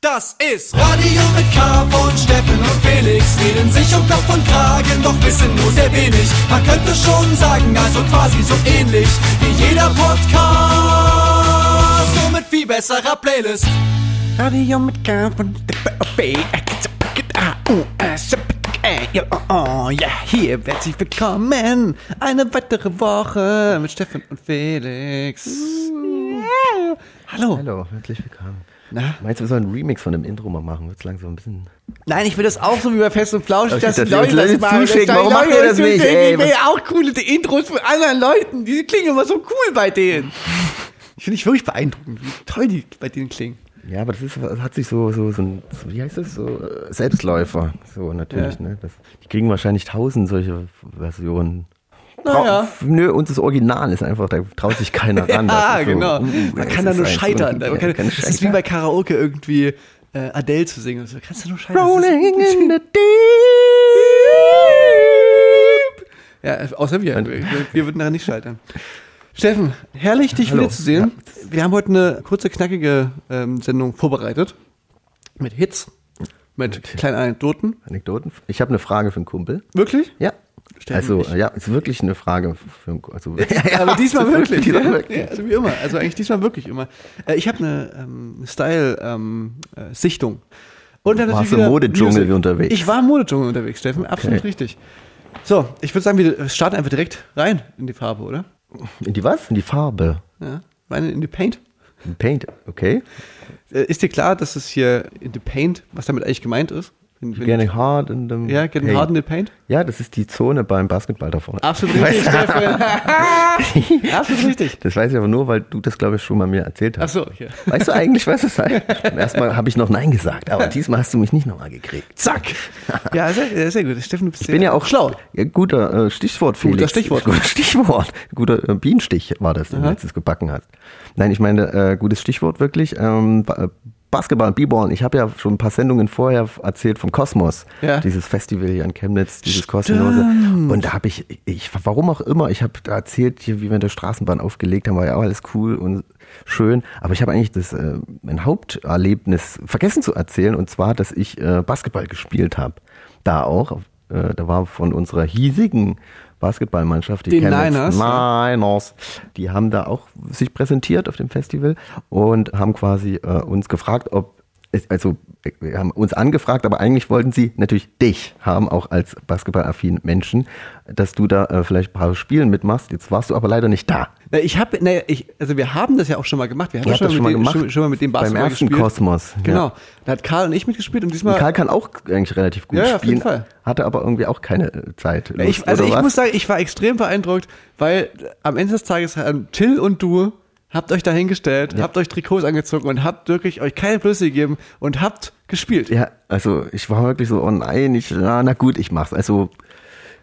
Das ist Radio mit K von Steffen und Felix. Reden sich um Kopf und Kragen, doch wissen nur sehr wenig. Man könnte schon sagen, also quasi so ähnlich wie jeder Podcast. Nur mit viel besserer Playlist. Radio mit K von B. Oh ja, hier herzlich willkommen. Eine weitere Woche mit Steffen und Felix. Hallo. Hallo, herzlich willkommen. Na? Meinst du, wir sollen einen Remix von dem Intro mal machen? Wird's langsam ein bisschen. Nein, ich will das auch so wie bei Fest und Flauschig, dass die Leute das machen. zuschicken. Warum macht ihr das nicht, ey? Ich will auch coole Intros von anderen Leuten. Die klingen immer so cool bei denen. Ich finde ich wirklich beeindruckend, wie toll die bei denen klingen. Ja, aber das ist, das hat sich so, so, so ein, wie heißt das, so äh, Selbstläufer. So, natürlich, Ja. ne? Das, die kriegen wahrscheinlich tausend solche Versionen. Naja. Nö, und das Original ist einfach, da traut sich keiner ran. Ja, so, genau. mm, Man es kann da nur scheitern. ja, Man kann, kann das ist wie bei Karaoke irgendwie äh, Adele zu singen. Du kannst da nur scheitern. Rolling in the deep. ja, außer wir. Wir, wir würden daran nicht scheitern. Steffen, herrlich, dich Hallo. wiederzusehen. Wir haben heute eine kurze, knackige ähm, Sendung vorbereitet. Mit Hits, mit kleinen Anekdoten. Anekdoten. Ich habe eine Frage für einen Kumpel. Wirklich? Ja. Also, ja, ist wirklich eine Frage für also, Aber diesmal wirklich. diesmal ja? wirklich. Ja, also wie immer. Also eigentlich diesmal wirklich immer. Äh, ich habe eine ähm, Style-Sichtung. Und dann Warst natürlich du im Modedschungel Music. unterwegs? Ich war im Modedschungel unterwegs, Steffen. Absolut richtig. So, ich würde sagen, wir starten einfach direkt rein in die Farbe, oder? In die was? In die Farbe. Ja. Rein in die Paint. In Paint, okay. Äh, ist dir klar, dass es hier in the Paint, was damit eigentlich gemeint ist? Wenn- wenn- Getting hard in the Ja, getting paint. hard in the Paint? Ja, das ist die Zone beim Basketball da vorne. Absolut richtig, Steffen. Absolut richtig. Das weiß ich aber nur, weil du das, glaube ich, schon mal mir erzählt Ach hast. so, hier. Weißt du eigentlich, was das heißt? Erstmal habe ich noch Nein gesagt, aber diesmal hast du mich nicht nochmal gekriegt. Zack. Ja, sehr, sehr gut. Steffen, du bist Ich bin ja auch schlau. Ja, guter äh, Stichwort, Felix. Guter Stichwort. Guter Stichwort. Guter äh, Bienenstich war das, den du letztes gebacken hast. Nein, ich meine, äh, gutes Stichwort wirklich. Ähm, Ba- Basketball, B-Ball. Ich habe ja schon ein paar Sendungen vorher erzählt vom Kosmos. Ja. Dieses Festival hier in Chemnitz, dieses kostenlose. Und da habe ich, ich, warum auch immer, ich habe da erzählt, hier, wie wir in der Straßenbahn aufgelegt haben, war ja auch alles cool und schön. Aber ich habe eigentlich das, äh, mein Haupterlebnis vergessen zu erzählen. Und zwar, dass ich äh, Basketball gespielt habe. Da auch. Äh, da war von unserer hiesigen Basketballmannschaft, die Den Niners. Niners, die haben da auch sich präsentiert auf dem Festival und haben quasi äh, uns gefragt, ob also wir haben uns angefragt, aber eigentlich wollten sie natürlich dich haben, auch als basketballaffinen Menschen, dass du da äh, vielleicht ein paar Spielen mitmachst. Jetzt warst du aber leider nicht da. Na, Ich habe, naja, ich, also wir haben das ja auch schon mal gemacht. Wir haben ja schon, schon mal dem, gemacht? Schon, schon mal mit dem Beim Basketball ersten gespielt. Kosmos. ja. Genau. Da hat Karl und ich mitgespielt und diesmal. Karl kann auch eigentlich relativ gut Ja, ja, auf jeden spielen, Fall. hatte aber irgendwie auch keine äh, Zeit. Ja, ich, Lust also ich was? muss sagen, ich war extrem beeindruckt, weil am Ende des Tages haben Till und du habt euch dahingestellt, habt euch Trikots angezogen und habt wirklich euch keine Blöße gegeben und habt gespielt. Ja, also ich war wirklich so, oh nein, ich, na, na gut, ich mach's. Also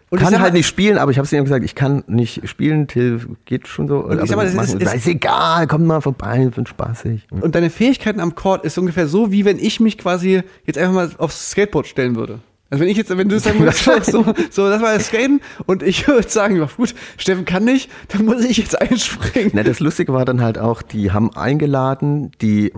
Und ich kann halt mal- nicht spielen, aber ich habe ihm gesagt, ich kann nicht spielen, Till geht schon so. ich sag mal, das ist- ist- ist egal, komm mal vorbei, wird spaßig. Und deine Fähigkeiten am Court ist ungefähr so, wie wenn ich mich quasi jetzt einfach mal aufs Skateboard stellen würde. Also wenn ich jetzt, wenn du sagen würdest, so, so, so, das war das Skaten und ich würde sagen, gut, Steffen kann nicht, dann muss ich jetzt einspringen. Na, das Lustige war dann halt auch, die haben eingeladen, die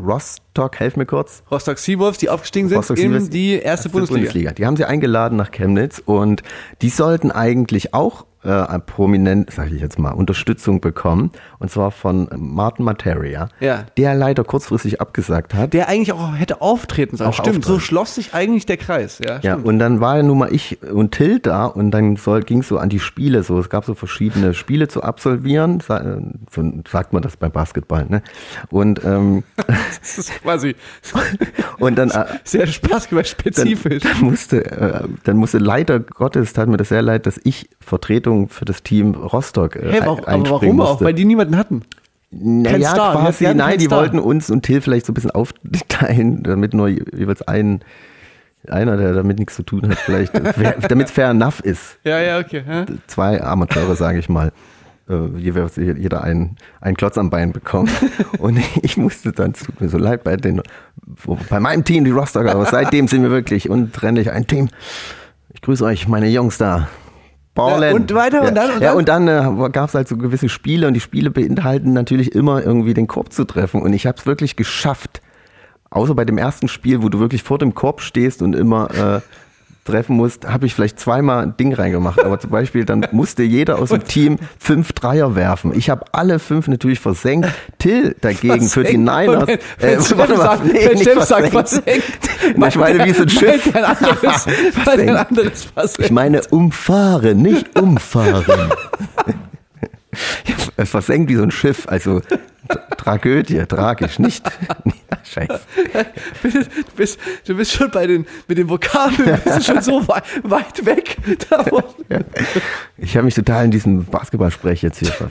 Rostock, helf mir kurz, Rostock Seawolves, die aufgestiegen sind Rostock in Seawolves, die erste, Bundesliga. Die haben sie eingeladen nach Chemnitz und die sollten eigentlich auch äh, prominent, sage ich jetzt mal, Unterstützung bekommen. Und zwar von Martin Materia, Ja. der leider kurzfristig abgesagt hat. Der eigentlich auch hätte auftreten sollen. Auch Stimmt, so auftreten. schloss sich eigentlich der Kreis. Ja, Ja, stimmt. und dann war ja nun mal ich und Till da und dann ging es so an die Spiele. So, es gab so verschiedene Spiele zu absolvieren. Äh, so sagt man das beim Basketball, ne? Und, ähm, quasi und dann, äh, sehr dann, basketball-spezifisch. dann musste, äh, dann musste leider Gottes, tat mir das sehr leid, dass ich Vertretung für das Team Rostock äh, Hey, warum, aber einspringen warum auch? musste. Weil die niemanden hatten. naja, Star, quasi, nein, keinen die Star. wollten uns und Till vielleicht so ein bisschen aufteilen, damit nur je- jeweils ein, einer, der damit nichts zu tun hat, vielleicht, damit es fair enough ist. Ja, ja, okay. Ja? zwei Amateure, sage ich mal, äh, jeweils jeder einen, einen Klotz am Bein bekommen. Und ich musste dann, es tut mir so leid, bei, den, bei meinem Team, die Rostocker, aber seitdem sind wir wirklich untrennlich ein Team. Ich grüße euch, meine Jungs da. Ballen. Ja, und weiter, und dann, und ja, dann? und dann äh, gab es halt so gewisse Spiele und die Spiele beinhalten natürlich immer irgendwie den Korb zu treffen. Und ich habe es wirklich geschafft, außer bei dem ersten Spiel, wo du wirklich vor dem Korb stehst und immer äh, treffen musst, habe ich vielleicht zweimal ein Ding reingemacht. Aber zum Beispiel, dann musste jeder aus dem Team fünf Dreier werfen. Ich habe alle fünf natürlich versenkt. Till dagegen für die Niners. Wenn, wenn äh, warte mal, sagt, nee, wenn sagt, versenkt. versenkt. Ich meine, wie so ein Schiff. Ein anderes, ein anderes versenkt. Ich meine umfahren, nicht umfahren. Ja, Versenkt wie so ein Schiff, also Tra- Tragödie, tragisch, nicht. Ja, scheiße. du, bist, du bist schon bei den, mit den Vokabeln, bist du schon so weit, weit weg davon. Ja. Ich habe mich total in diesem Basketballsprech jetzt hier. ver-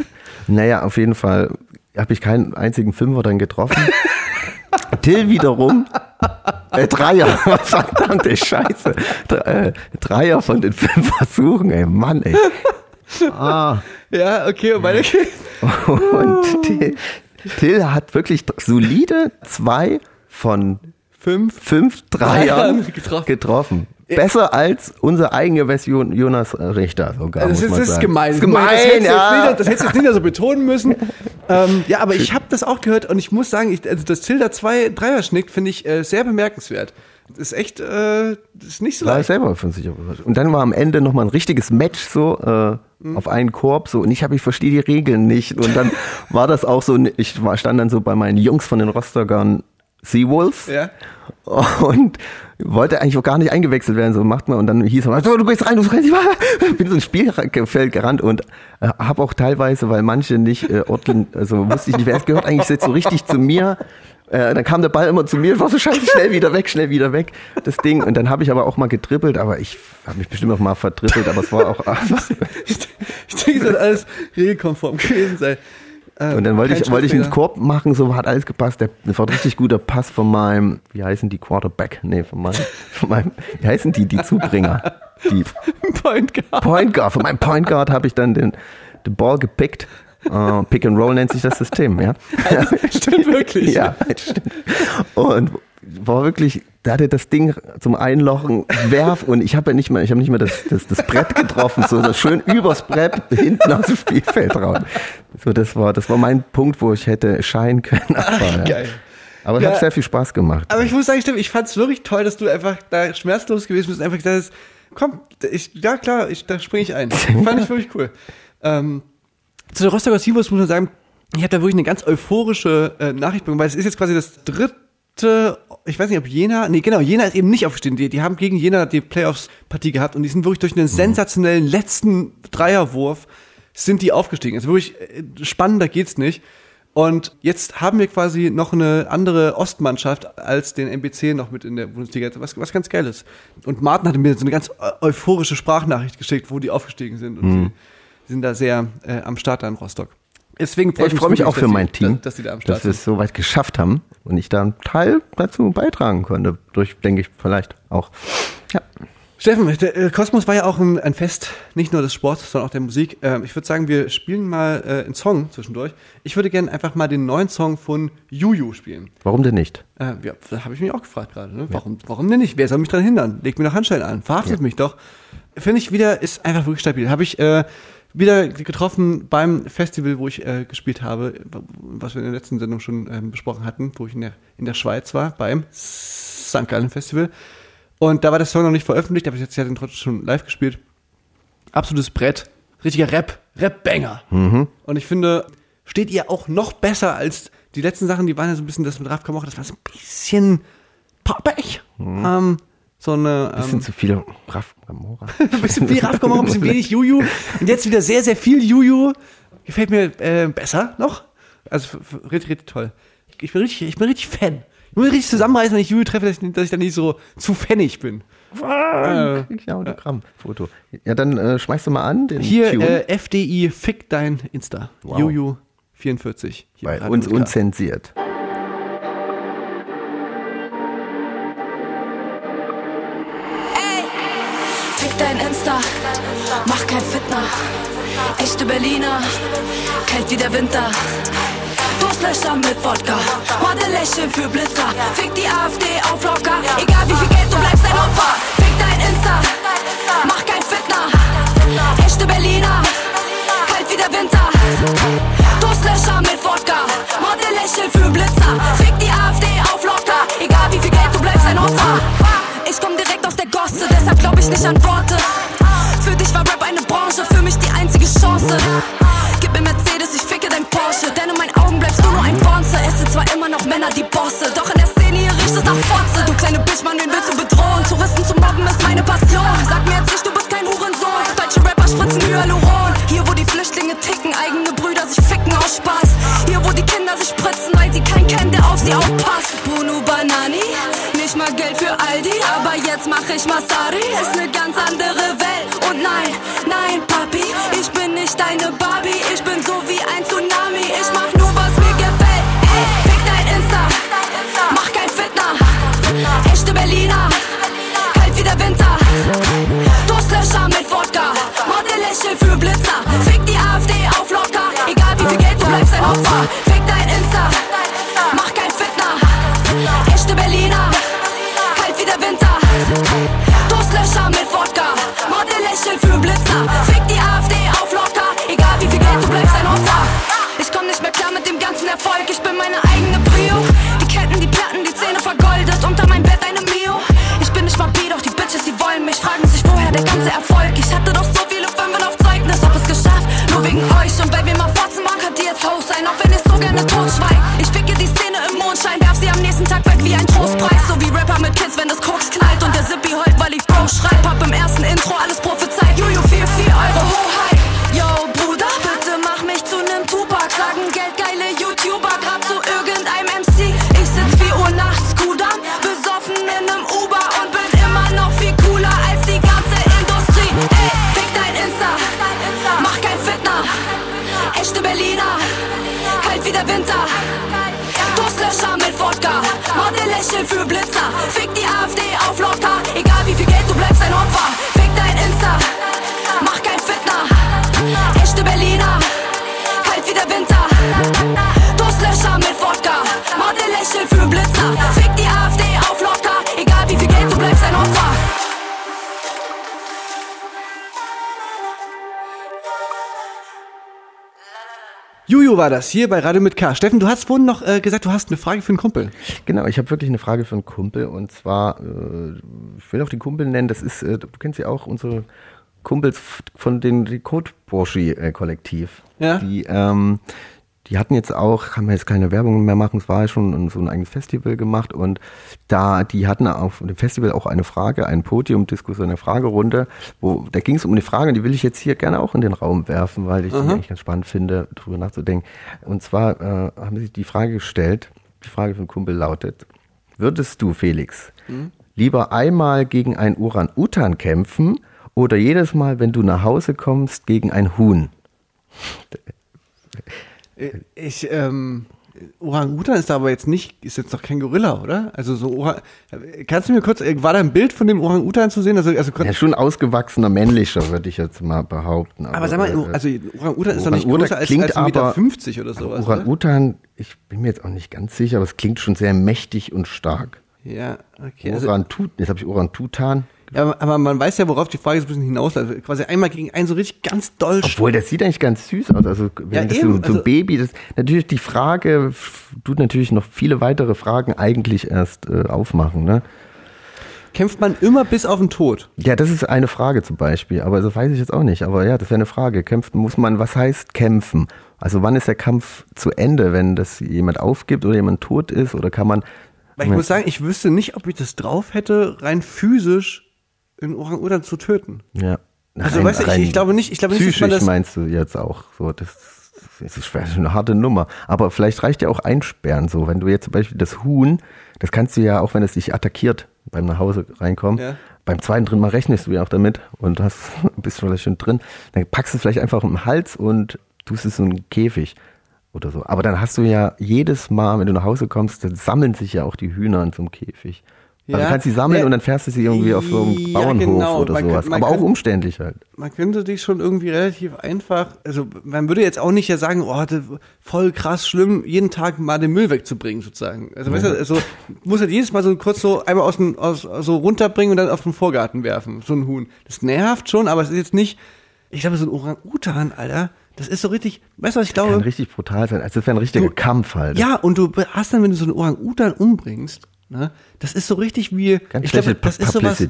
Naja, auf jeden Fall habe ich keinen einzigen Fünfer dann getroffen. Till wiederum, äh, Dreier, verdammte Scheiße. Äh, Dreier von den fünf Versuchen, ey, Mann, ey. Ah. Ja, okay, und weiter geht's. Und Till, Till hat wirklich solide zwei von Fünf. fünf Dreiern getroffen. getroffen. Besser als unsere eigene Version Jonas Richter sogar. Das muss ist, ist sagen. gemein. Das ist gemein, das hättest du ja. jetzt nicht, das hättest du jetzt nicht so betonen müssen. ähm, ja, aber ich habe das auch gehört und ich muss sagen, ich, also dass Tilda zwei Dreier schnickt, finde ich äh, sehr bemerkenswert. Das ist echt, äh, das ist nicht so war ich leicht. selber von sich überrascht. Und dann war am Ende nochmal ein richtiges Match so äh, Mhm. auf einen Korb so und ich habe ich verstehe die Regeln nicht und dann war das auch so ich war stand dann so bei meinen Jungs von den Rostockern Seawolves Ja. und wollte eigentlich auch gar nicht eingewechselt werden so macht man und dann hieß es so du gehst rein du rennst bin so ins Spielfeld gerannt und äh, habe auch teilweise weil manche nicht äh, ordentlich also wusste ich nicht wer es gehört eigentlich jetzt so richtig zu mir äh, dann kam der Ball immer zu mir, war so scheiße, schnell wieder weg, schnell wieder weg, das Ding. Und dann habe ich aber auch mal getrippelt, aber ich habe mich bestimmt auch mal vertrippelt, aber es war auch. Ich, ich denke, es wird alles regelkonform gewesen sein. Ähm, Und dann wollte ich, wollte ich einen. Korb machen, so hat alles gepasst. Der, das war ein richtig guter Pass von meinem, wie heißen die Quarterback? Nee, von meinem, von meinem wie heißen die, die Zubringer? Die Point Guard. Point Guard. Von meinem Point Guard habe ich dann den, den Ball gepickt. Äh, Pick and Roll nennt sich das System, ja. Stimmt wirklich. Ja, stimmt. Und war wirklich, da hatte das Ding zum Einlochen, werf und ich habe ja nicht mehr, ich habe nicht mehr das, das, das Brett getroffen, so, so schön übers Brett hinten aus dem Spielfeld raus. So, das war, das war mein Punkt, wo ich hätte scheinen können. Aber, ja. Geil. aber es Ja. hat sehr viel Spaß gemacht. Aber ich muss sagen, stimmt, ich fand es wirklich toll, dass du einfach da schmerzlos gewesen bist und einfach gesagt hast, komm, ich, ja klar, ich, da springe ich ein. fand ich wirklich cool. Ähm, zu der Rostocker Seawolves muss man sagen, ich hatte da wirklich eine ganz euphorische äh, Nachricht bekommen, weil es ist jetzt quasi das dritte, ich weiß nicht, ob Jena, nee, genau, Jena ist eben nicht aufgestiegen. Die, die haben gegen Jena die Playoffs-Partie gehabt und die sind wirklich durch einen sensationellen letzten Dreierwurf sind die aufgestiegen. Also wirklich äh, spannender geht's nicht. Und jetzt haben wir quasi noch eine andere Ostmannschaft als den MBC noch mit in der Bundesliga, was, was ganz geil ist. Und Martin hatte mir so eine ganz eu- euphorische Sprachnachricht geschickt, wo die aufgestiegen sind. Und sie sind da sehr äh, am Start da in Rostock. Deswegen Ja, ich freue mich auch für mein die, Team, Dass, dass die da am Start dass wir es so weit geschafft haben und ich da einen Teil dazu beitragen konnte. Durch, denke ich, vielleicht auch. Ja. Steffen, der äh, Kosmos war ja auch ein, Fest, nicht nur des Sports, sondern auch der Musik. Ähm, ich würde sagen, wir spielen mal äh, einen Song zwischendurch. Ich würde gerne einfach mal den neuen Song von Juju spielen. Warum denn nicht? Äh, ja, da habe ich mich auch gefragt gerade. Ne? Warum, warum denn nicht? Wer soll mich daran hindern? Legt mir doch Handschellen an. Verhaftet mich doch. Finde ich wieder, ist einfach wirklich stabil. Habe ich äh, wieder getroffen beim Festival, wo ich äh, gespielt habe, was wir in der letzten Sendung schon ähm, besprochen hatten, wo ich in der, in der Schweiz war, beim St. Gallen Festival. Und da war der Song noch nicht veröffentlicht, aber ich hatte ihn trotzdem schon live gespielt. Absolutes Brett. Richtiger Rap. Rap-Banger. Und ich finde, steht ihr auch noch besser als die letzten Sachen, die waren ja so ein bisschen das mit Raf Kamocha, das war so ein bisschen poppig. Ähm, so eine, ähm, Bisschen zu viel Raff Gamora. ein bisschen viel Raf Kamocha, ein bisschen wenig Juju. Und jetzt wieder sehr, sehr viel Juju. Gefällt mir äh, besser noch. Also richtig, richtig toll. Ich bin richtig, ich bin richtig Fan. Ich muss mich richtig zusammenreißen, wenn ich Juju treffe, dass ich, dass ich dann nicht so zu fannig bin. Ah, krieg ich Autogramm-Foto. Ja, dann äh, schmeißt du mal an Hier Tune. äh, FDI, fick dein Insta. Wow. Juju 44. Hier bei Radio uns unzensiert. dein Insta, mach kein Fitner. Echte Berliner, kalt wie der Winter. Durstlöcher mit Wodka, Modellächeln für Blitzer. Fick die AfD auf locker, egal wie viel Geld, du bleibst ein Opfer. Fick dein Insta, mach kein Fitner. Echte Berliner, kalt wie der Winter. Durstlöcher mit Wodka, Modellächeln für Blitzer. Fick die AfD auf locker, egal wie viel Geld, du bleibst ein Opfer. Ich komm direkt aus der Gosse, deshalb glaub ich nicht an Wort. Branche, für mich die einzige Chance. Gib mir Mercedes, ich ficke dein Porsche. Denn in meinen Augen bleibst du nur ein Bonze. Es sind zwar immer noch Männer die Bosse, doch in der Szene hier riecht es nach Fotze. Du kleine Bitch, Mann, wen willst du bedrohen? Touristen zu mobben ist meine Passion. Sag mir jetzt nicht, du bist kein Hurensohn. Deutsche Rapper spritzen Hyaluron. Hier, wo die Flüchtlinge ticken, eigene Brüder sich ficken aus Spaß. Hier, wo die Kinder sich spritzen, weil sie keinen kennen, der auf sie aufpasst. Nicht mal Geld für Aldi, aber jetzt mach ich Masari. Ist ne ganz andere Welt. Und nein, nein, Papi, ich bin nicht deine Barbie. Ich bin so wie ein Tsunami. Ich mach nur, was mir gefällt. Ey, fick dein Insta, mach kein Fitner. Echte Berliner, kalt wie der Winter. Durstlöscher mit Wodka, Model-Lächeln für Blitzer. Fick die AfD auf locker, egal wie viel Geld, du bleibst ein Opfer. Erfolg, ich bin meine eigene War das hier bei Radio mit K. Steffen, du hast vorhin noch äh, gesagt, du hast eine Frage für einen Kumpel. Genau, ich habe wirklich eine Frage für einen Kumpel und zwar, äh, ich will auch den Kumpel nennen, das ist, äh, du kennst ja auch unsere Kumpels von den Code Porsche Kollektiv. Ja. Die, ähm, die hatten jetzt auch, kann man jetzt keine Werbung mehr machen, es war ja schon so ein eigenes Festival gemacht und da, die hatten auf dem Festival auch eine Frage, ein Podiumdiskussion, eine Fragerunde, wo, da ging es um eine Frage, die will ich jetzt hier gerne auch in den Raum werfen, weil ich die eigentlich ganz spannend finde, drüber nachzudenken. Und zwar äh, haben sie die Frage gestellt, die Frage von Kumpel lautet, würdest du, Felix, lieber einmal gegen ein Uran-Utan kämpfen oder jedes Mal, wenn du nach Hause kommst, gegen ein Huhn? Äh, Ich, ähm, Orang-Utan ist da aber jetzt nicht, ist jetzt doch kein Gorilla, oder? Also so Orang Kannst du mir kurz, äh, war da ein Bild von dem Orang-Utan zu sehen? Also, also Ja, schon ausgewachsener, männlicher, würde ich jetzt mal behaupten. aber sag mal, äh, also Orang-Utan ist doch nicht größer als, als 1,50 Meter aber- 50 oder sowas? Orang-Utan, ich bin mir jetzt auch nicht ganz sicher, aber es klingt schon sehr mächtig und stark. Ja, okay. Also, Orang-Tut, jetzt habe ich Orang-Tutan. Ja, aber- man weiß ja, worauf die Frage so ein bisschen hinausläuft. Also Quasi einmal gegen einen so richtig ganz doll Obwohl, das sieht eigentlich ganz süß aus. Also, wenn Ja, das eben, so, so also- ein Baby, das, natürlich die Frage, tut natürlich noch viele weitere Fragen eigentlich erst äh, aufmachen, ne? kämpft man immer bis auf den Tod. Ja, das ist eine Frage zum Beispiel, aber das weiß ich jetzt auch nicht. Aber ja, das wäre eine Frage. Kämpfen muss man, was heißt kämpfen? Also wann ist der Kampf zu Ende, wenn das jemand aufgibt oder jemand tot ist oder kann man. Weil ich muss sagen, ich wüsste nicht, ob ich das drauf hätte, rein physisch einen Orang-Utan zu töten. Ja. Also, weißt du, ich- ich glaube nicht- ich glaube nicht, dass man das- meinst du jetzt auch so. Das, das ist eine harte Nummer. Aber vielleicht reicht ja auch einsperren so. Wenn du jetzt zum Beispiel das Huhn, das kannst du ja auch, wenn es dich attackiert beim nach Hause reinkommen, Ja. beim zweiten, dritten Mal rechnest du ja auch damit und hast bist vielleicht schon drin. Dann packst du es vielleicht einfach im Hals und tust es in einen Käfig oder so. Aber dann hast du ja jedes Mal, wenn du nach Hause kommst, dann sammeln sich ja auch die Hühner in so einem Käfig. Also Ja. du kannst sie sammeln Ja. und dann fährst du sie irgendwie auf so einem Ja, Bauernhof genau. oder Man kann- sowas. man Aber auch kann- umständlich halt. Man könnte dich schon irgendwie relativ einfach, also man würde jetzt auch nicht ja sagen, oh, das, voll krass schlimm, jeden Tag mal den Müll wegzubringen sozusagen. Also weißt du, also muss halt jedes Mal so kurz so einmal aus dem, aus, so runterbringen und dann auf den Vorgarten werfen, so ein Huhn. Das nervt schon, aber es ist jetzt nicht, ich glaube so ein Orang-Utan, Alter, das ist so richtig, weißt du was ich Kann glaube? richtig brutal sein. Also das wäre ein richtiger Du- Kampf halt. Ja, und du hast dann, wenn du so einen Orang-Utan umbringst, Ne? Das ist so richtig wie, Ganz ich glaube, das ist sowas,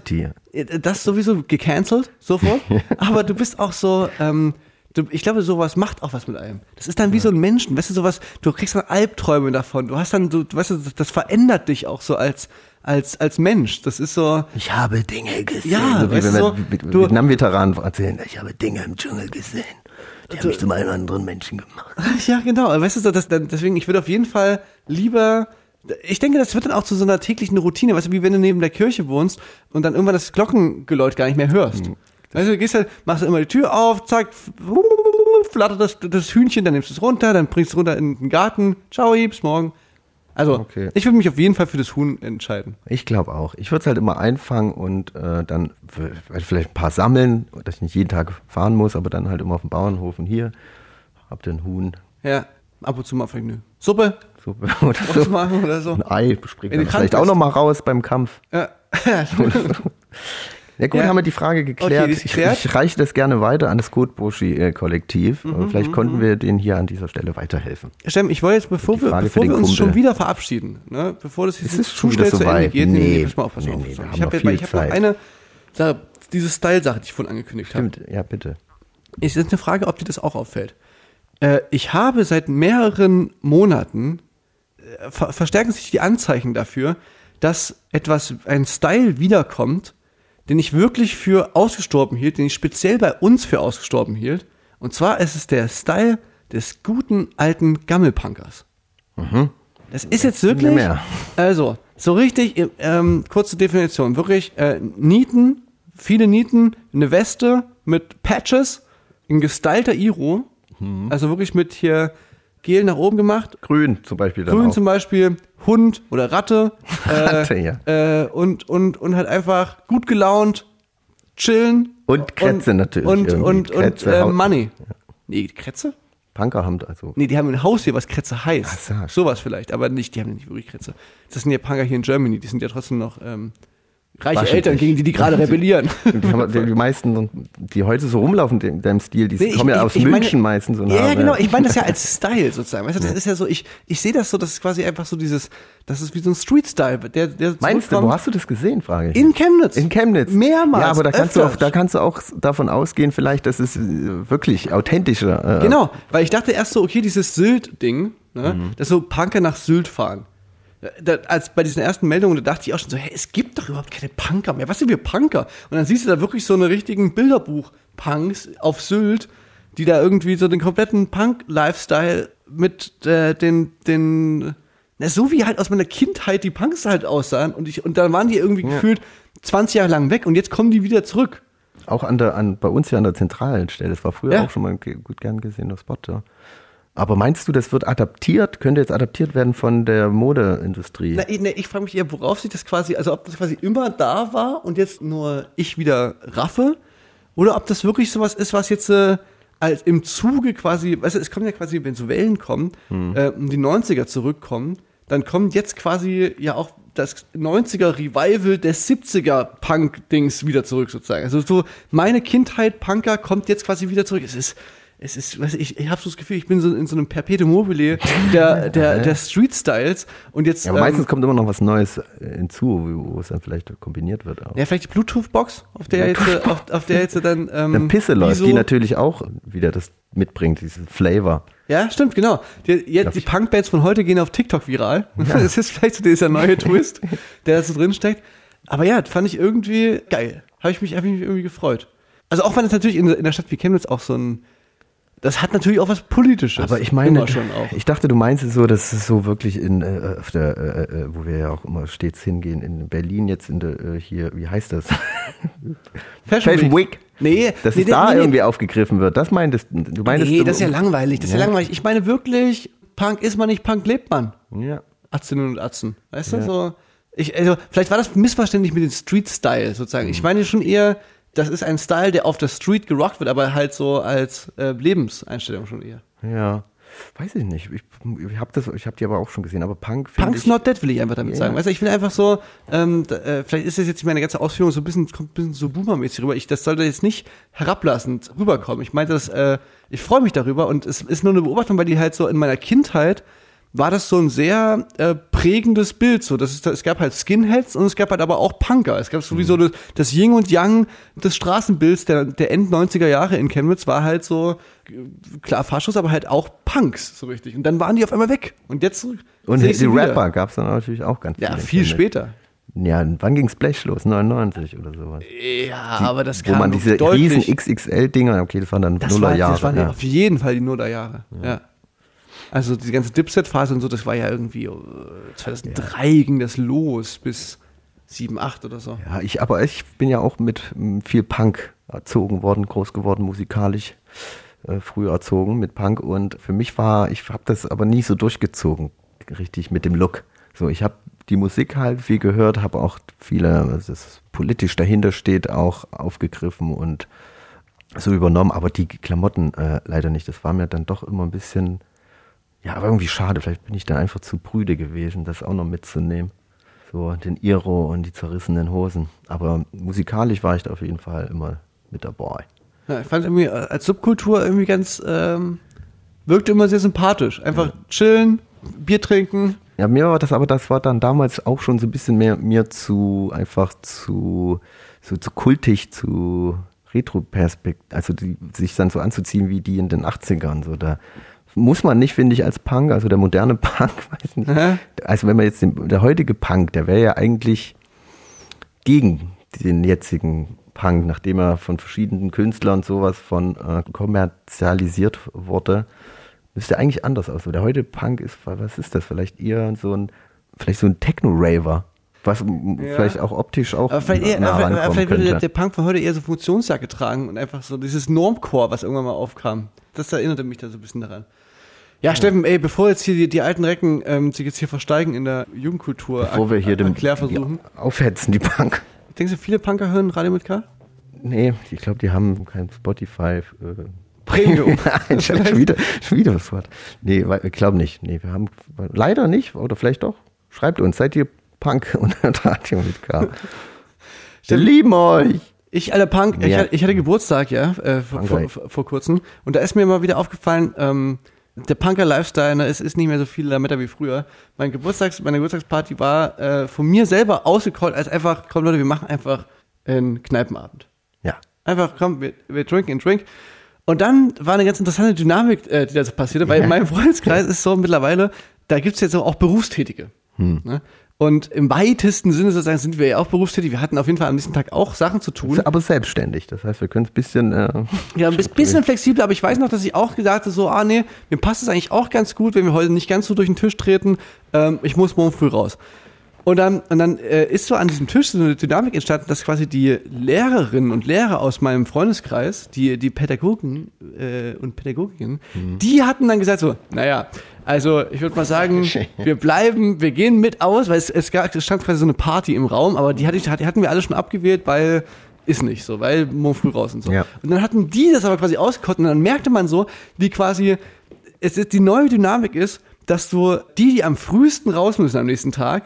das sowieso gecancelt, sofort. aber du bist auch so, ähm, ich glaube, sowas macht auch was mit einem. Das ist dann wie so ein Menschen, weißt du, sowas, du kriegst dann Albträume davon. Du hast dann, du, weißt du, das, verändert dich auch so als, als, als Mensch. Das ist so, Ich habe Dinge gesehen. Ja, so wie weißt wenn wir so, du- Vietnam-Veteranen erzählen, ich habe Dinge im Dschungel gesehen. Die haben mich zu einem anderen Menschen gemacht. ja, genau. Weißt du, so, das, deswegen, ich würde auf jeden Fall lieber, ich denke, das wird dann auch zu so einer täglichen Routine, weißt du, wie wenn du neben der Kirche wohnst und dann irgendwann das Glockengeläut gar nicht mehr hörst. Weißt du, du gehst halt, machst du immer die Tür auf, zack, flattert das, das Hühnchen, dann nimmst du es runter, dann bringst du es runter in den Garten, ciao, bis morgen. Also, Okay. ich würde mich auf jeden Fall für das Huhn entscheiden. Ich glaube auch. Ich würde es halt immer einfangen und äh, dann w- vielleicht ein paar sammeln, dass ich nicht jeden Tag fahren muss, aber dann halt immer auf dem Bauernhof und hier habt ihr ein Huhn, Ja, ab und zu mal vielleicht eine Suppe Suppe oder so. machen oder so. Ein Ei springt dann vielleicht auch noch mal raus beim Kampf. Ja. Ja gut, Ja. haben wir die Frage geklärt. Okay, geklärt. Ich, ich reiche das gerne weiter an das Kotbuschi-Kollektiv. Mhm, Vielleicht konnten wir denen hier an dieser Stelle weiterhelfen. Stemm, ich wollte jetzt, bevor wir, bevor wir uns schon Kumpel. wieder verabschieden, ne, bevor das jetzt zu schon schnell wieder zu Ende geht, nee, Nee. pass mal auf, pass mal Nee, auf. nee, haben ich habe noch hab noch eine, Sache, diese Style-Sache, die ich vorhin angekündigt habe. Stimmt, ja bitte. Es ist eine Frage, ob dir das auch auffällt. Äh, ich habe seit mehreren Monaten, ver verstärken sich die Anzeichen dafür, dass etwas, ein Style wiederkommt, den ich wirklich für ausgestorben hielt, den ich speziell bei uns für ausgestorben hielt. Und zwar ist es der Style des guten alten Gammelpunkers. Das ist jetzt wirklich, mehr. also, so richtig, ähm, kurze Definition, wirklich, äh, Nieten, viele Nieten, eine Weste mit Patches, ein gestylter Iro, Mhm. also wirklich mit hier Gel nach oben gemacht, Grün zum Beispiel dann Grün auch. zum Beispiel, Hund oder Ratte, Ratte, äh, ja. äh, und, und, und halt einfach gut gelaunt, chillen. Und Krätze und, natürlich Und, irgendwie. und, und, Krätze, äh, Money. Nee, Krätze? Punker haben also. Nee, die haben ein Haus hier, was Kretze heißt. Ach so. Sowas vielleicht, aber nicht, die haben nicht wirklich Kretze. Das sind ja Punker hier in Germany, die sind ja trotzdem noch ähm, reiche Waschen Eltern, gegen die die gerade rebellieren. Die, haben, die meisten, die heute so rumlaufen in deinem Stil, die Nee, kommen ja aus München meine- meistens. Und Ja, ja, haben, genau. Ich meine das ja als Style sozusagen. Weißt du, das ist ja so, ich, ich sehe das so, das ist quasi einfach so dieses, das ist wie so ein Street-Style, der, der Meinst du, wo hast du das gesehen, frage ich? In Chemnitz. In Chemnitz. Mehrmals. Ja, aber da kannst, du auch, da kannst du auch davon ausgehen, vielleicht, dass es äh, wirklich authentischer. Äh, Genau, weil ich dachte erst so, okay, dieses Sylt-Ding, ne, Mhm. dass so Punker nach Sylt fahren. Da, als bei diesen ersten Meldungen, da dachte ich auch schon so, hey, es gibt doch überhaupt keine Punker mehr. Was sind wir Punker? Und dann siehst du da wirklich so eine richtigen Bilderbuch-Punks auf Sylt, die da irgendwie so den kompletten Punk-Lifestyle mit äh, den, den, na, so wie halt aus meiner Kindheit die Punks halt aussahen. Und ich, und dann waren die irgendwie gefühlt 20 Jahre lang weg und jetzt kommen die wieder zurück. Auch an der, an, bei uns ja an der zentralen Stelle. Das war früher Ja. auch schon mal gut gern gesehener Spot. Ja. Aber meinst du, das wird adaptiert? Könnte jetzt adaptiert werden von der Modeindustrie? Na, ich- ich frage mich eher, worauf sich das quasi, also ob das quasi immer da war und jetzt nur ich wieder raffe, oder ob das wirklich sowas ist, was jetzt äh, als im Zuge quasi, weißt du, es kommen ja quasi, wenn so Wellen kommen, äh, um die 90er zurückkommen, dann kommt jetzt quasi ja auch das 90er Revival des 70er Punk-Dings wieder zurück sozusagen. Also so meine Kindheit Punker kommt jetzt quasi wieder zurück. Es ist es ist, weiß ich, ich habe so das Gefühl, ich bin so in so einem Perpetuum mobile der, der, der Street Styles und jetzt ja, aber ähm, meistens kommt immer noch was Neues äh, hinzu, wo es dann vielleicht kombiniert wird. Auch. ja, vielleicht die Bluetooth-Box, auf der jetzt, äh, auf, auf der jetzt dann, ähm, Dann Pisse läuft, so- die natürlich auch wieder das mitbringt, diesen Flavor. Ja, stimmt, genau. Die, jetzt, die Punkbands von heute gehen auf TikTok viral. Das ist vielleicht so dieser neue Twist, der da so drin steckt. Aber ja, das fand ich irgendwie geil. Habe ich mich, hab ich mich irgendwie gefreut. Also auch wenn es natürlich in, in der Stadt wie Chemnitz auch so ein, das hat natürlich auch was Politisches. Aber ich meine, ich dachte, du meinst es so, dass es so wirklich in, äh, auf der, äh, äh, wo wir ja auch immer stets hingehen, in Berlin jetzt in der, äh, hier, wie heißt das? Fashion Week. Nee, Dass nee, es nee, da nee, irgendwie aufgegriffen wird. Das meintest du. Meintest Nee, du- das ist ja langweilig, das ist ja, Ja. langweilig. Ich meine wirklich, Punk ist man nicht, Punk lebt man. Ja. Atzinnen und Atzen. Weißt du, so. Ich, also, vielleicht war das missverständlich mit dem Street-Style sozusagen. Ich meine schon eher, das ist ein Style, der auf der Street gerockt wird, aber halt so als äh, Lebenseinstellung schon eher. Ja. Weiß ich nicht. Ich, ich habe das, ich habe die aber auch schon gesehen. Aber Punk finde Punk's ich. not dead, will ich einfach damit Ja. sagen. Weißt du, ich will einfach so, ähm, da, äh, vielleicht ist das jetzt meine ganze Ausführung so ein bisschen, kommt ein bisschen so boomermäßig rüber. Ich, das sollte jetzt nicht herablassend rüberkommen. Ich meinte das, äh, ich freue mich darüber und es ist nur eine Beobachtung, weil die halt so in meiner Kindheit war das so ein sehr äh, prägendes Bild. So, das ist, es gab halt Skinheads und es gab halt aber auch Punker. Es gab sowieso das, das Yin und Yang des Straßenbilds der, der End 90er Jahre in Chemnitz war halt so, äh, klar Faschos, aber halt auch Punks, so richtig. Und dann waren die auf einmal weg. Und jetzt Und die. Rapper gab es dann natürlich auch ganz Ja, viel Chemnitz. später. Ja, wann ging's Blech los? 99 oder sowas. Ja, aber das Wo kam man diese deutlich, riesen XXL-Dinger, okay, das waren dann das, war, Nullerjahre. das waren ja. auf jeden Fall die Nullerjahre. Ja. Also die ganze Dipset-Phase und so, das war ja irgendwie äh, 2003 ging das los bis 7, 8 oder so. Ja, ich, aber ich bin ja auch mit viel Punk erzogen worden, groß geworden, musikalisch äh, früh erzogen mit Punk und für mich war, ich habe das aber nie so durchgezogen, richtig mit dem Look. So, ich habe die Musik halt viel gehört, habe auch viele, was das politisch dahinter steht, auch aufgegriffen und so übernommen, aber die Klamotten äh, leider nicht. Das war mir dann doch immer ein bisschen, ja, aber irgendwie schade. Vielleicht bin ich dann einfach zu prüde gewesen, das auch noch mitzunehmen. So den Iro und die zerrissenen Hosen. Aber musikalisch war ich da auf jeden Fall immer mit dabei. Ja, ich fand irgendwie äh, als Subkultur irgendwie ganz, ähm, wirkte immer sehr sympathisch. Einfach chillen, Bier trinken. Ja, mir war das aber, das war dann damals auch schon so ein bisschen mehr mir zu, einfach zu, so zu kultig, zu Retro-Perspekt, also die, sich dann so anzuziehen wie die in den 80ern. So, da muss man nicht, finde ich, als Punk, also der moderne Punk, weiß nicht. Aha. Also wenn man jetzt den, der heutige Punk, der wäre ja eigentlich gegen den jetzigen Punk, nachdem er von verschiedenen Künstlern sowas von äh, kommerzialisiert wurde, müsste eigentlich anders aussehen. Der heutige Punk ist, was ist das? Vielleicht eher so ein, vielleicht so ein Techno-Raver, was m- vielleicht auch optisch auch Aber vielleicht, eher, nah rankommen vielleicht würde der Punk von heute eher so Funktionsjacke tragen und einfach so dieses Normcore, was irgendwann mal aufkam. Das erinnerte mich da so ein bisschen daran. Ja, Steffen, ey, bevor jetzt hier die, die alten Recken ähm, sich jetzt hier versteigen in der Jugendkultur, Bevor wir hier dem Erklärversuchen. aufhetzen, die Punk. Denkst du, viele Punker hören Radio mit K? Nee, ich glaube, die haben kein Spotify. Äh, Premium. Nein, schon wieder, schon wieder das Wort. Nee, ich glaube nicht. Nee, wir haben leider nicht, oder vielleicht doch. Schreibt uns, seid ihr Punk und Radio mit K. Wir lieben euch. Ich, alter Punk, ich, Ja. hatte- ich hatte Geburtstag, ja, äh, vor, vor, vor, vor kurzem. Und da ist mir mal wieder aufgefallen, ähm, der Punker-Lifestyle, ne, es ist nicht mehr so viel damit wie früher. Mein Geburtstags, meine Geburtstagsparty war äh, von mir selber ausgecallt als einfach, komm Leute, wir machen einfach einen Kneipenabend. Ja. Einfach, komm, wir, wir drinken and drink. Und dann war eine ganz interessante Dynamik, äh, die da so passierte, weil in meinem Freundeskreis ist so mittlerweile, da gibt's jetzt auch Berufstätige. Ne? Und im weitesten Sinne sozusagen sind wir ja auch berufstätig. Wir hatten auf jeden Fall am nächsten Tag auch Sachen zu tun. Aber selbstständig. Das heißt, wir können es ein bisschen. Äh, Ja, ein bis- bisschen flexibler, aber ich weiß noch, dass ich auch gesagt habe, so, ah nee, mir passt es eigentlich auch ganz gut, wenn wir heute nicht ganz so durch den Tisch treten. Ähm, ich muss morgen früh raus. Und dann, und dann äh, ist so an diesem Tisch so eine Dynamik entstanden, dass quasi die Lehrerinnen und Lehrer aus meinem Freundeskreis, die, die Pädagogen äh, und Pädagoginnen, die hatten dann gesagt so, naja, also ich würde mal sagen, wir bleiben, wir gehen mit aus, weil es, es, gab, es stand quasi so eine Party im Raum, aber die, hatte ich, die hatten wir alle schon abgewählt, weil ist nicht so, weil morgen früh raus und so. Ja. Und dann hatten die das aber quasi ausgekotten und dann merkte man so, wie quasi es ist die neue Dynamik ist, dass du die, die am frühesten raus müssen am nächsten Tag,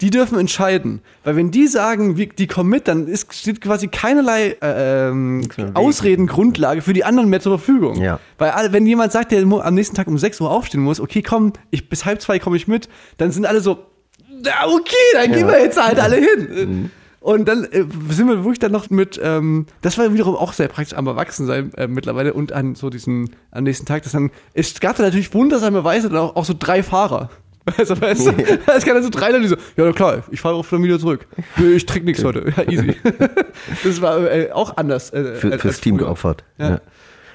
die dürfen entscheiden. Weil wenn die sagen, wie, die kommen mit, dann ist, steht quasi keinerlei äh, ähm. Ausredengrundlage für die anderen mehr zur Verfügung. Ja. Weil wenn jemand sagt, der am nächsten Tag um 6 Uhr aufstehen muss, okay, komm, ich, bis halb zwei komme ich mit, dann sind alle so, ja, okay, dann gehen wir jetzt halt alle hin. Und dann äh, sind wir wirklich dann noch mit, ähm, das war wiederum auch sehr praktisch am Erwachsensein äh, mittlerweile und an so diesen, am nächsten Tag, dass dann, es gab da natürlich wundersamerweise dann auch, auch so drei Fahrer. Also, weißt du, es gab dann so drei Leute, die so, ja klar, ich fahre auch dann wieder zurück. Ich trinke nichts heute. Ja, easy. Das war äh, auch anders. Äh, für, fürs als Team früher. geopfert. Ja.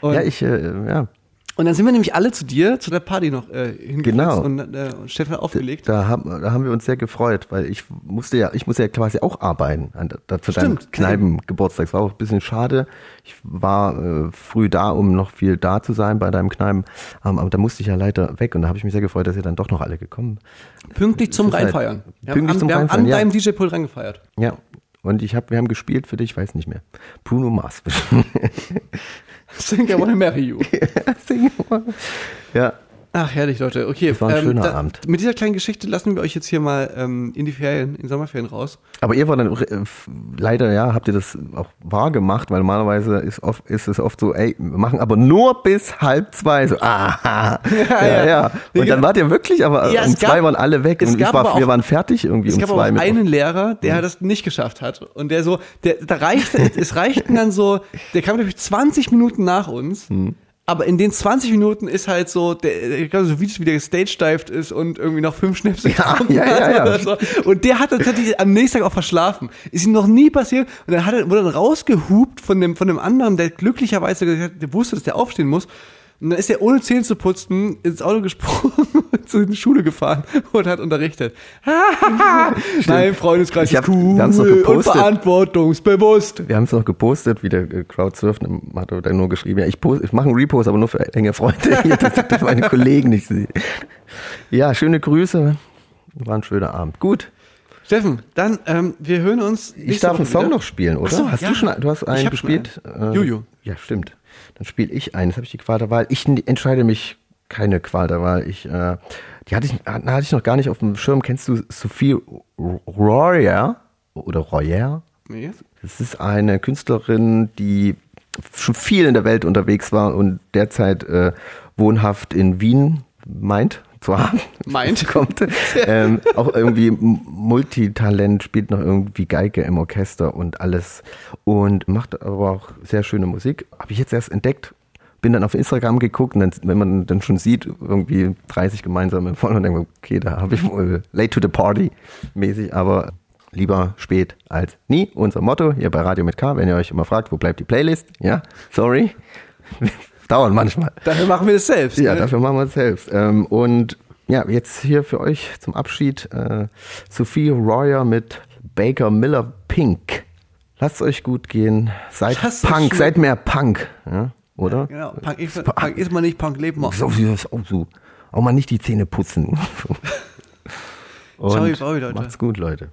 Ja, ja ich, äh, ja. Und dann sind wir nämlich alle zu dir, zu der Party noch äh, hingesetzt Genau. und, äh, und Stefan aufgelegt. Da haben, da haben wir uns sehr gefreut, weil ich musste ja, ich musste ja quasi auch arbeiten an, da, für deinen. Kneipengeburtstag. Es war auch ein bisschen schade. Ich war äh, früh da, um noch viel da zu sein bei deinem Kneipen, ähm, aber da musste ich ja leider weg und da habe ich mich sehr gefreut, dass ihr dann doch noch alle gekommen. Pünktlich zum Das halt- Reinfeiern. Wir pünktlich haben, an, zum wir haben an ja. deinem DJ-Pult reingefeiert. Ja. Und ich habe, wir haben gespielt für dich, weiß nicht mehr. Bruno Mars. I think I want to marry you. I think I want. Yeah. Ach, herrlich, Leute. Okay, ähm, Das war ein schöner Abend. Mit dieser kleinen Geschichte lassen wir euch jetzt hier mal ähm, in die Ferien, in Sommerferien raus. Aber ihr war dann äh, leider ja, habt ihr das auch wahr gemacht, weil normalerweise ist, oft, ist es oft so, ey, wir machen aber nur bis halb zwei. So, aha. Ja, ja. ja. Und dann wart ihr wirklich, aber Ja, um gab- zwei waren alle weg und aber war, wir auch- waren fertig irgendwie Es um gab aber zwei. mit- einen Lehrer, der das nicht geschafft hat. Und der so, der, da reichte, es reichten dann so, der kam, glaube ich, 20 Minuten nach uns. Hm. Aber in den 20 Minuten ist halt so, der, ich glaube, so wie es wieder gestagedived ist und irgendwie noch fünf Schnäpse Ja, ja, ja, ja. oder so. Und der hat tatsächlich am nächsten Tag auch verschlafen. Ist ihm noch nie passiert. Und dann hat er, wurde dann rausgehupt von dem, von dem anderen, der glücklicherweise gesagt der wusste, dass der aufstehen muss. Und dann ist er ohne Zähne zu putzen ins Auto gesprungen und zur Schule gefahren und hat unterrichtet. mein Freundeskreis Ich ist cool wir noch und gepostet. verantwortungsbewusst. Wir haben es noch gepostet, wie der äh, Crowdsurft hat er dann nur geschrieben, ja, ich, post, ich mache einen Repost, aber nur für enge Freunde, hier, dass, dass meine Kollegen nicht sehen. Ja, schöne Grüße. War ein schöner Abend. Gut, Steffen, dann, ähm, wir hören uns. ich darf einen Song wieder. noch spielen, oder? So, hast ja. du schon, du hast einen gespielt? einen. Äh, Juju. Ja, stimmt. Dann spiele ich einen. Jetzt habe ich die Qual der Wahl. Ich entscheide mich keine Qual der Wahl. Ich, äh, die hatte ich, hatte ich noch gar nicht auf dem Schirm. Kennst du Sophie Royer oder Royer? Nee. Das ist eine Künstlerin, die schon viel in der Welt unterwegs war und derzeit äh, wohnhaft in Wien meint zu haben. Meint. kommt. ähm, auch irgendwie Multitalent, spielt noch irgendwie Geige im Orchester und alles und macht aber auch sehr schöne Musik. Habe ich jetzt erst entdeckt. Bin dann auf Instagram geguckt und dann, wenn man dann schon sieht, irgendwie 30 gemeinsame Follower, dann denke ich, okay, da habe ich wohl late to the party mäßig, aber lieber spät als nie. Unser Motto hier bei Radio mit K, wenn ihr euch immer fragt, wo bleibt die Playlist? Ja, sorry. Dauert manchmal. Dafür machen wir das selbst. Ja, ne? dafür machen wir es selbst. Ähm, und ja, jetzt hier für euch zum Abschied äh, Sophie Royer mit Baker Miller Pink. Lasst euch gut gehen. Seid Lasst Punk, seid mehr Punk, ja, oder? Genau, Punk ist, Punk ist man nicht, Punk lebt man. So, so, so. Auch mal nicht die Zähne putzen. Und Ciao, ciao, Leute. Macht's gut, Leute.